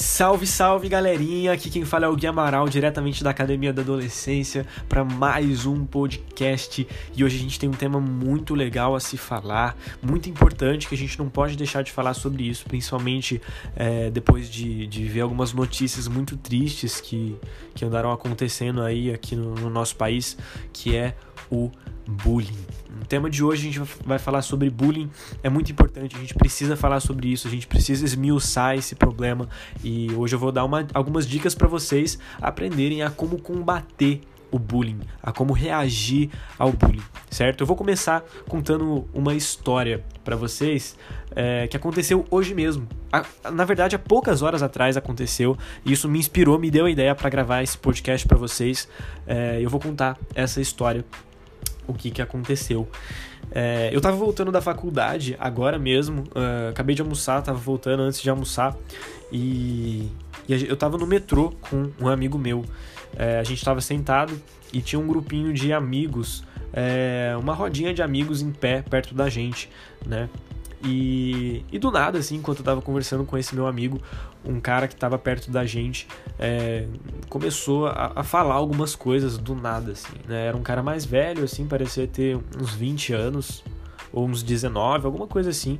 Salve, salve galerinha! Aqui quem fala é o Gui Amaral, diretamente da Academia da Adolescência, para mais um podcast. E hoje a gente tem um tema muito legal a se falar, muito importante, que a gente não pode deixar de falar sobre isso, principalmente é, depois de, de ver algumas notícias muito tristes que, que andaram acontecendo aí aqui no, no nosso país, que é o bullying. No tema de hoje a gente vai falar sobre bullying, é muito importante, a gente precisa falar sobre isso, a gente precisa esmiuçar esse problema e hoje eu vou dar uma, algumas dicas para vocês aprenderem a como combater o bullying, a como reagir ao bullying, certo? Eu vou começar contando uma história para vocês é, que aconteceu hoje mesmo. A, na verdade, há poucas horas atrás aconteceu e isso me inspirou, me deu a ideia para gravar esse podcast para vocês. É, eu vou contar essa história o que, que aconteceu. É, eu tava voltando da faculdade agora mesmo, uh, acabei de almoçar, tava voltando antes de almoçar e, e eu tava no metrô com um amigo meu. É, a gente tava sentado e tinha um grupinho de amigos, é, uma rodinha de amigos em pé perto da gente, né? E, e do nada, assim, enquanto eu tava conversando com esse meu amigo, um cara que tava perto da gente é, começou a, a, falar algumas coisas do nada, assim, né? Era um cara mais velho, assim, parecia ter uns 20 anos, ou uns 19, alguma coisa assim.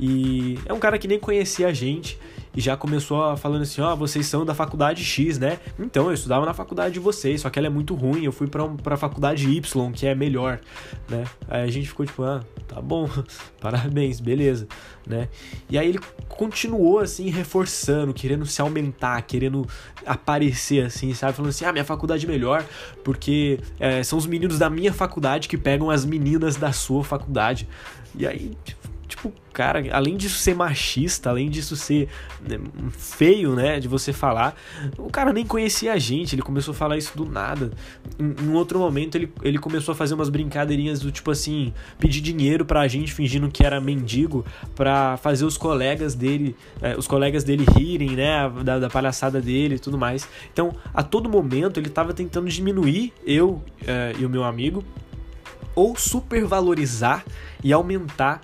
E é um cara que nem conhecia a gente e já começou falando assim: ó, oh, vocês são da faculdade X, né? Então, eu estudava na faculdade de vocês, só que ela é muito ruim, eu fui pra, pra faculdade Y, que é melhor, né? Aí a gente ficou tipo, ah, tá bom, parabéns, beleza, né? E aí ele continuou assim, reforçando, querendo se aumentar, querendo aparecer assim, sabe? Falando assim: ah, minha faculdade é melhor, porque é, são os meninos da minha faculdade que pegam as meninas da sua faculdade. E aí, tipo, tipo, cara, além disso ser machista, além disso ser né, feio, né, de você falar, o cara nem conhecia a gente, ele começou a falar isso do nada. Em, em outro momento, ele, ele começou a fazer umas brincadeirinhas do tipo assim, pedir dinheiro pra gente fingindo que era mendigo, pra fazer os colegas dele, é, os colegas dele rirem, né, da, da palhaçada dele e tudo mais. Então, a todo momento, ele tava tentando diminuir eu é, e o meu amigo, ou supervalorizar e aumentar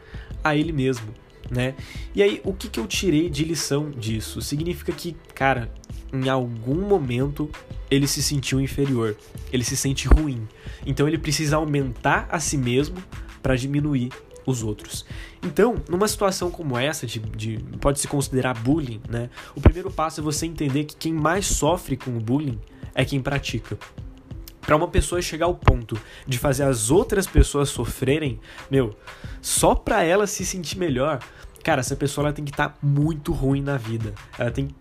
a ele mesmo, né? E aí, o que, que eu tirei de lição disso? Significa que, cara, em algum momento ele se sentiu inferior, ele se sente ruim. Então ele precisa aumentar a si mesmo para diminuir os outros. Então, numa situação como essa, de, de pode se considerar bullying, né? O primeiro passo é você entender que quem mais sofre com o bullying é quem pratica para uma pessoa chegar ao ponto de fazer as outras pessoas sofrerem, meu, só para ela se sentir melhor, cara, essa pessoa ela tem que estar tá muito ruim na vida. Ela tem que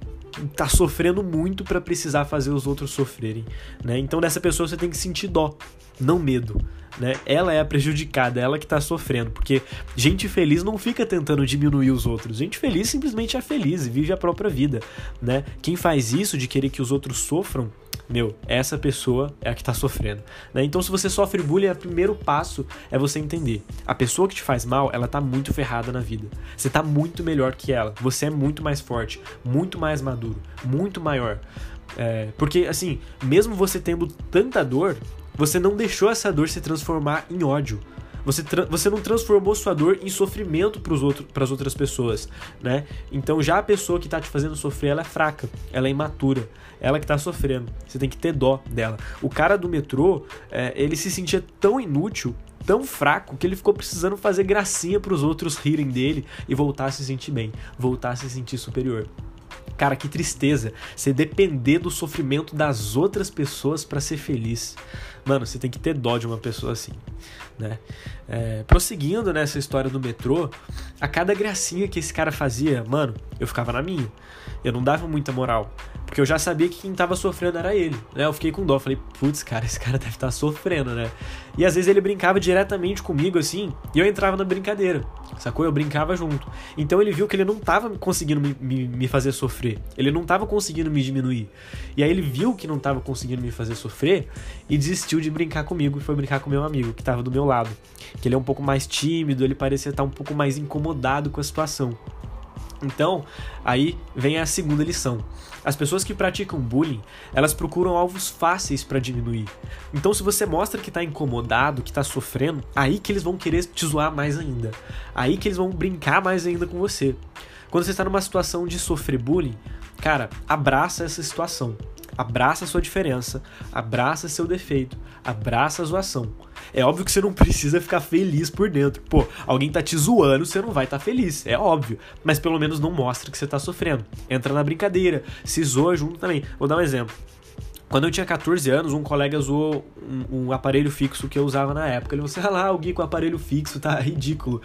tá sofrendo muito para precisar fazer os outros sofrerem, né? Então dessa pessoa você tem que sentir dó, não medo, né? Ela é a prejudicada, ela que tá sofrendo, porque gente feliz não fica tentando diminuir os outros. Gente feliz simplesmente é feliz e vive a própria vida, né? Quem faz isso de querer que os outros sofram meu, essa pessoa é a que tá sofrendo. Né? Então, se você sofre bullying, o primeiro passo é você entender. A pessoa que te faz mal, ela tá muito ferrada na vida. Você tá muito melhor que ela. Você é muito mais forte, muito mais maduro, muito maior. É, porque, assim, mesmo você tendo tanta dor, você não deixou essa dor se transformar em ódio. Você, você não transformou sua dor em sofrimento para as outras pessoas, né? Então já a pessoa que está te fazendo sofrer, ela é fraca, ela é imatura, ela que está sofrendo. Você tem que ter dó dela. O cara do metrô, é, ele se sentia tão inútil, tão fraco que ele ficou precisando fazer gracinha para os outros rirem dele e voltar a se sentir bem, voltar a se sentir superior. Cara, que tristeza você depender do sofrimento das outras pessoas para ser feliz. Mano, você tem que ter dó de uma pessoa assim, né? É, prosseguindo nessa história do metrô, a cada gracinha que esse cara fazia, mano, eu ficava na minha. Eu não dava muita moral. Porque eu já sabia que quem tava sofrendo era ele, né? Eu fiquei com dó, falei, putz, cara, esse cara deve estar tá sofrendo, né? E às vezes ele brincava diretamente comigo, assim, e eu entrava na brincadeira, sacou? Eu brincava junto. Então ele viu que ele não tava conseguindo me, me, me fazer sofrer, ele não tava conseguindo me diminuir. E aí ele viu que não tava conseguindo me fazer sofrer e desistiu de brincar comigo e foi brincar com meu amigo, que tava do meu lado. Que ele é um pouco mais tímido, ele parecia estar um pouco mais incomodado com a situação. Então, aí vem a segunda lição. As pessoas que praticam bullying, elas procuram alvos fáceis para diminuir. Então, se você mostra que tá incomodado, que tá sofrendo, aí que eles vão querer te zoar mais ainda. Aí que eles vão brincar mais ainda com você. Quando você está numa situação de sofrer bullying, cara, abraça essa situação. Abraça a sua diferença, abraça seu defeito, abraça a zoação. É óbvio que você não precisa ficar feliz por dentro. Pô, alguém tá te zoando, você não vai estar tá feliz, é óbvio. Mas pelo menos não mostra que você tá sofrendo. Entra na brincadeira, se zoa junto também. Vou dar um exemplo. Quando eu tinha 14 anos, um colega zoou um, um, aparelho fixo que eu usava na época. Ele falou assim: ah lá, o Gui com aparelho fixo, tá ridículo.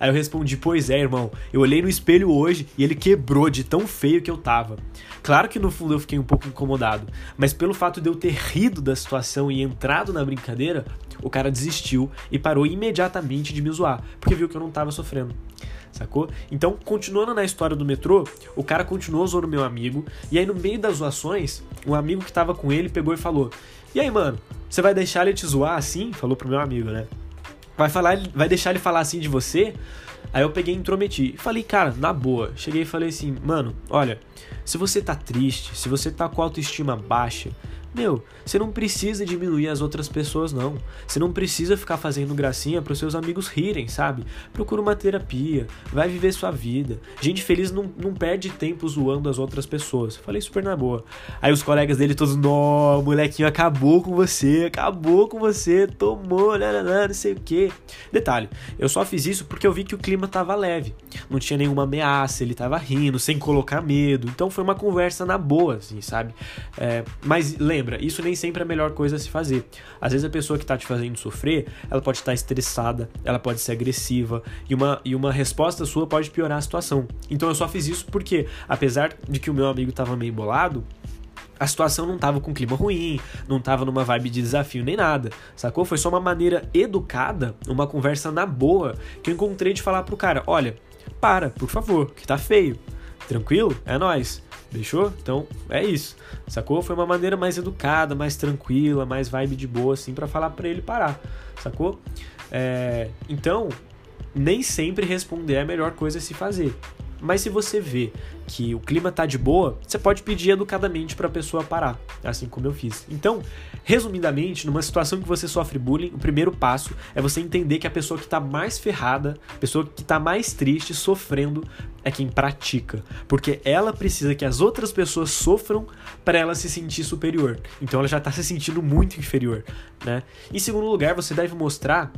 Aí eu respondi: Pois é, irmão. Eu olhei no espelho hoje e ele quebrou de tão feio que eu tava. Claro que no fundo eu fiquei um pouco incomodado, mas pelo fato de eu ter rido da situação e entrado na brincadeira, o cara desistiu e parou imediatamente de me zoar, porque viu que eu não tava sofrendo sacou? Então, continuando na história do metrô, o cara continuou zoando meu amigo, e aí no meio das zoações, um amigo que tava com ele pegou e falou: E aí, mano, você vai deixar ele te zoar assim? Falou pro meu amigo, né? Vai, falar, vai deixar ele falar assim de você? Aí eu peguei e intrometi. Falei, cara, na boa. Cheguei e falei assim, mano, olha, se você tá triste, se você tá com autoestima baixa, meu, você não precisa diminuir as outras pessoas, não. Você não precisa ficar fazendo gracinha para os seus amigos rirem, sabe? Procura uma terapia, vai viver sua vida. Gente feliz não, não perde tempo zoando as outras pessoas. Falei super na boa. Aí os colegas dele todos, nó, molequinho acabou com você, acabou com você, tomou, nananã, não sei o que. Detalhe, eu só fiz isso porque eu vi que o clima tava leve. Não tinha nenhuma ameaça, ele tava rindo, sem colocar medo. Então foi uma conversa na boa, assim, sabe? É, mas lembra isso nem sempre é a melhor coisa a se fazer. Às vezes a pessoa que está te fazendo sofrer, ela pode estar estressada, ela pode ser agressiva, e uma, e uma resposta sua pode piorar a situação. Então eu só fiz isso porque, apesar de que o meu amigo estava meio bolado, a situação não tava com clima ruim, não tava numa vibe de desafio nem nada, sacou? Foi só uma maneira educada, uma conversa na boa, que eu encontrei de falar pro cara: olha, para, por favor, que tá feio. Tranquilo? É nós. Fechou? Então é isso. Sacou? Foi uma maneira mais educada, mais tranquila, mais vibe de boa, assim, para falar para ele parar. Sacou? É, então, nem sempre responder é a melhor coisa a se fazer. Mas se você vê que o clima tá de boa, você pode pedir educadamente para a pessoa parar, assim como eu fiz. Então, resumidamente, numa situação que você sofre bullying, o primeiro passo é você entender que a pessoa que tá mais ferrada, a pessoa que tá mais triste, sofrendo, é quem pratica, porque ela precisa que as outras pessoas sofram para ela se sentir superior. Então ela já tá se sentindo muito inferior, né? Em segundo lugar, você deve mostrar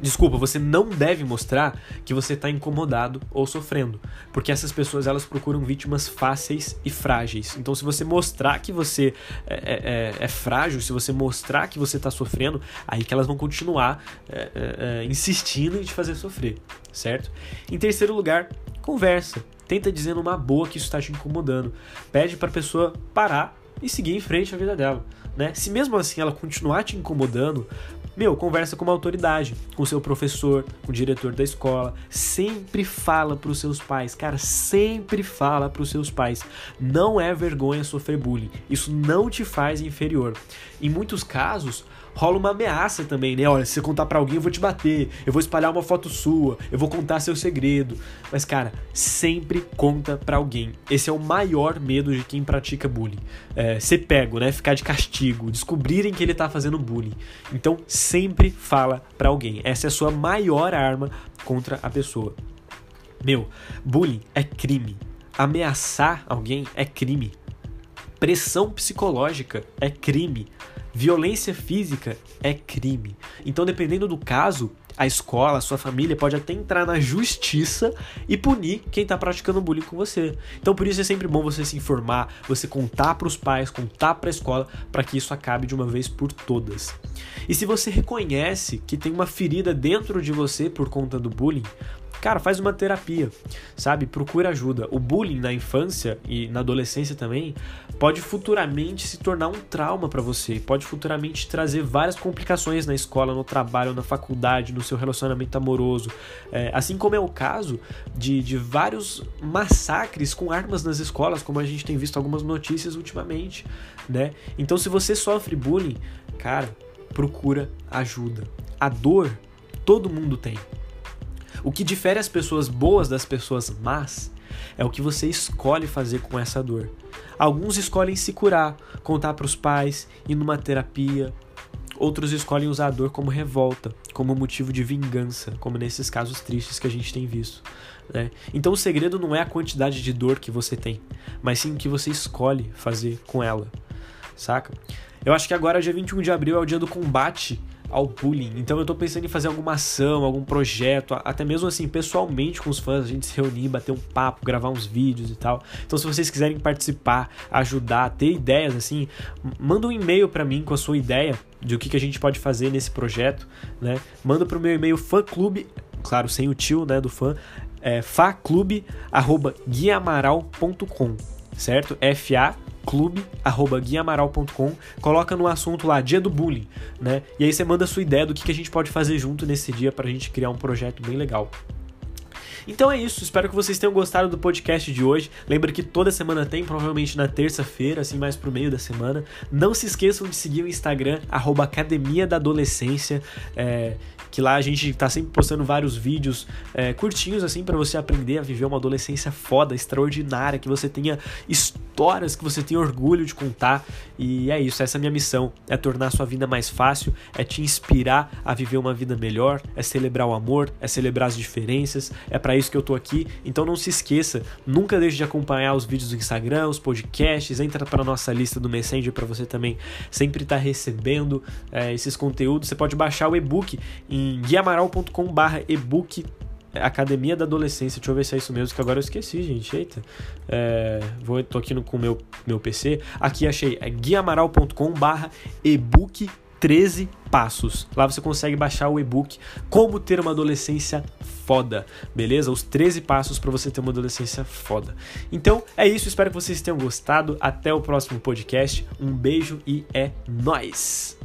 Desculpa, você não deve mostrar que você está incomodado ou sofrendo, porque essas pessoas elas procuram vítimas fáceis e frágeis. Então, se você mostrar que você é, é, é, é frágil, se você mostrar que você está sofrendo, aí que elas vão continuar é, é, é, insistindo em te fazer sofrer, certo? Em terceiro lugar, conversa. Tenta dizer numa boa que isso está te incomodando. Pede para a pessoa parar e seguir em frente à vida dela. Né? Se mesmo assim ela continuar te incomodando, meu, conversa com uma autoridade, com seu professor, com o diretor da escola. Sempre fala para os seus pais, cara, sempre fala para os seus pais. Não é vergonha sofrer bullying. Isso não te faz inferior. Em muitos casos, rola uma ameaça também, né? Olha, se você contar para alguém, eu vou te bater, eu vou espalhar uma foto sua, eu vou contar seu segredo. Mas, cara, sempre conta para alguém. Esse é o maior medo de quem pratica bullying. É, ser pego, né? Ficar de castigo, descobrirem que ele tá fazendo bullying. Então, sempre fala para alguém. Essa é a sua maior arma contra a pessoa. Meu, bullying é crime. Ameaçar alguém é crime. Pressão psicológica é crime. Violência física é crime. Então, dependendo do caso, a escola, a sua família pode até entrar na justiça e punir quem está praticando bullying com você. Então, por isso é sempre bom você se informar, você contar para os pais, contar para a escola, para que isso acabe de uma vez por todas. E se você reconhece que tem uma ferida dentro de você por conta do bullying, Cara, faz uma terapia, sabe? Procura ajuda. O bullying na infância e na adolescência também pode futuramente se tornar um trauma para você, pode futuramente trazer várias complicações na escola, no trabalho, na faculdade, no seu relacionamento amoroso. É, assim como é o caso de, de vários massacres com armas nas escolas, como a gente tem visto algumas notícias ultimamente, né? Então, se você sofre bullying, cara, procura ajuda. A dor todo mundo tem. O que difere as pessoas boas das pessoas más é o que você escolhe fazer com essa dor. Alguns escolhem se curar, contar para os pais, ir numa terapia. outros escolhem usar a dor como revolta, como motivo de vingança, como nesses casos tristes que a gente tem visto. Né? Então o segredo não é a quantidade de dor que você tem, mas sim o que você escolhe fazer com ela, saca? Eu acho que agora, dia 21 de abril, é o dia do combate ao bullying. Então eu tô pensando em fazer alguma ação, algum projeto, até mesmo assim, pessoalmente com os fãs, a gente se reunir, bater um papo, gravar uns vídeos e tal. Então se vocês quiserem participar, ajudar, ter ideias assim, manda um e-mail para mim com a sua ideia de o que, que a gente pode fazer nesse projeto, né? Manda pro meu e-mail fãclube, claro, sem o tio, né, do fã, é faclube@guiamaral.com, certo? F A clube@guiamaral.com, coloca no assunto lá dia do bullying, né? E aí você manda a sua ideia do que, que a gente pode fazer junto nesse dia para a gente criar um projeto bem legal. Então é isso, espero que vocês tenham gostado do podcast de hoje. Lembra que toda semana tem, provavelmente na terça-feira, assim mais pro meio da semana. Não se esqueçam de seguir o Instagram, arroba Academia da Adolescência. É, que lá a gente tá sempre postando vários vídeos é, curtinhos assim para você aprender a viver uma adolescência foda, extraordinária, que você tenha histórias que você tenha orgulho de contar. E é isso, essa é a minha missão, é tornar a sua vida mais fácil, é te inspirar a viver uma vida melhor, é celebrar o amor, é celebrar as diferenças, é para isso que eu tô aqui. Então não se esqueça, nunca deixe de acompanhar os vídeos do Instagram, os podcasts, entra para nossa lista do Messenger para você também sempre estar tá recebendo é, esses conteúdos. Você pode baixar o e-book em em guiamaral.com/barra ebook Academia da Adolescência. Deixa eu ver se é isso mesmo, que agora eu esqueci, gente. Eita. É, vou, tô aqui no, com o meu, meu PC. Aqui achei é guiamaral.com barra ebook 13 passos. Lá você consegue baixar o e-book Como ter uma adolescência foda, beleza? Os 13 passos para você ter uma adolescência foda. Então é isso, espero que vocês tenham gostado. Até o próximo podcast. Um beijo e é nós.